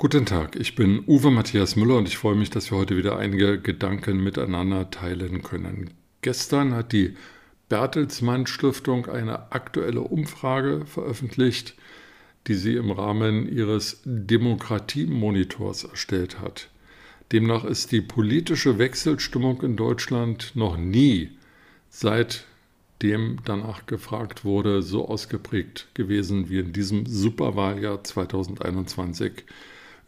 Guten Tag, ich bin Uwe Matthias Müller und ich freue mich, dass wir heute wieder einige Gedanken miteinander teilen können. Gestern hat die Bertelsmann Stiftung eine aktuelle Umfrage veröffentlicht, die sie im Rahmen ihres Demokratiemonitors erstellt hat. Demnach ist die politische Wechselstimmung in Deutschland noch nie seitdem danach gefragt wurde, so ausgeprägt gewesen wie in diesem Superwahljahr 2021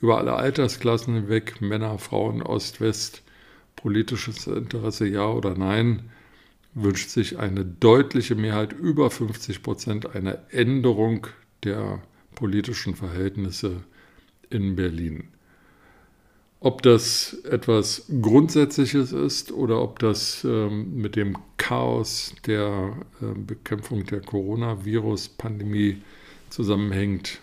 über alle Altersklassen hinweg, Männer, Frauen, Ost, West, politisches Interesse ja oder nein, wünscht sich eine deutliche Mehrheit, über 50 Prozent, eine Änderung der politischen Verhältnisse in Berlin. Ob das etwas Grundsätzliches ist oder ob das ähm, mit dem Chaos der äh, Bekämpfung der Coronavirus-Pandemie zusammenhängt,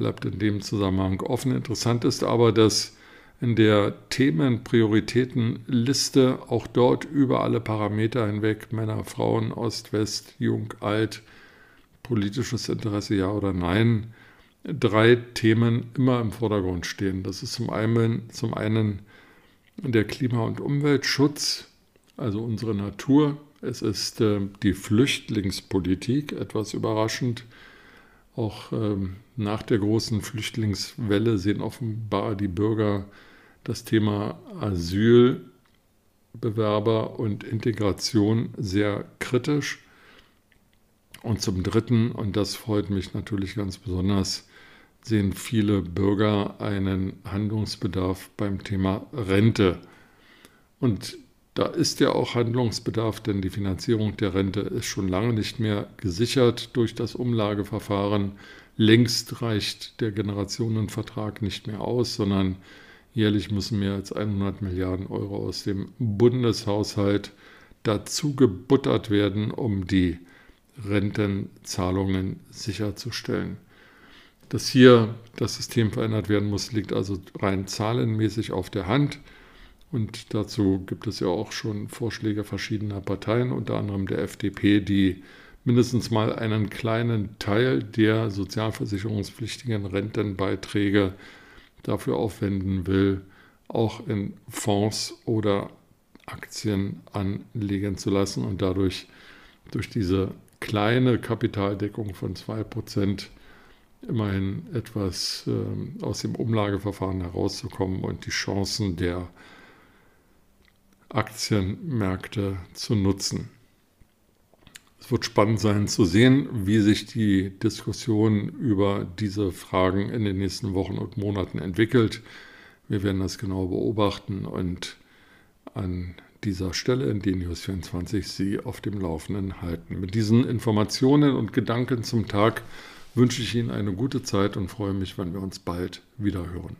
bleibt in dem Zusammenhang offen. Interessant ist aber, dass in der Themenprioritätenliste auch dort über alle Parameter hinweg Männer, Frauen, Ost, West, Jung, Alt, politisches Interesse ja oder nein, drei Themen immer im Vordergrund stehen. Das ist zum einen, zum einen der Klima- und Umweltschutz, also unsere Natur. Es ist äh, die Flüchtlingspolitik, etwas überraschend. Auch ähm, nach der großen Flüchtlingswelle sehen offenbar die Bürger das Thema Asylbewerber und Integration sehr kritisch. Und zum Dritten, und das freut mich natürlich ganz besonders, sehen viele Bürger einen Handlungsbedarf beim Thema Rente. Und da ist ja auch Handlungsbedarf, denn die Finanzierung der Rente ist schon lange nicht mehr gesichert durch das Umlageverfahren. Längst reicht der Generationenvertrag nicht mehr aus, sondern jährlich müssen mehr als 100 Milliarden Euro aus dem Bundeshaushalt dazu gebuttert werden, um die Rentenzahlungen sicherzustellen. Dass hier das System verändert werden muss, liegt also rein zahlenmäßig auf der Hand. Und dazu gibt es ja auch schon Vorschläge verschiedener Parteien, unter anderem der FDP, die mindestens mal einen kleinen Teil der sozialversicherungspflichtigen Rentenbeiträge dafür aufwenden will, auch in Fonds oder Aktien anlegen zu lassen und dadurch durch diese kleine Kapitaldeckung von 2% immerhin etwas äh, aus dem Umlageverfahren herauszukommen und die Chancen der Aktienmärkte zu nutzen. Es wird spannend sein zu sehen, wie sich die Diskussion über diese Fragen in den nächsten Wochen und Monaten entwickelt. Wir werden das genau beobachten und an dieser Stelle in DNews 24 Sie auf dem Laufenden halten. Mit diesen Informationen und Gedanken zum Tag wünsche ich Ihnen eine gute Zeit und freue mich, wenn wir uns bald wieder hören.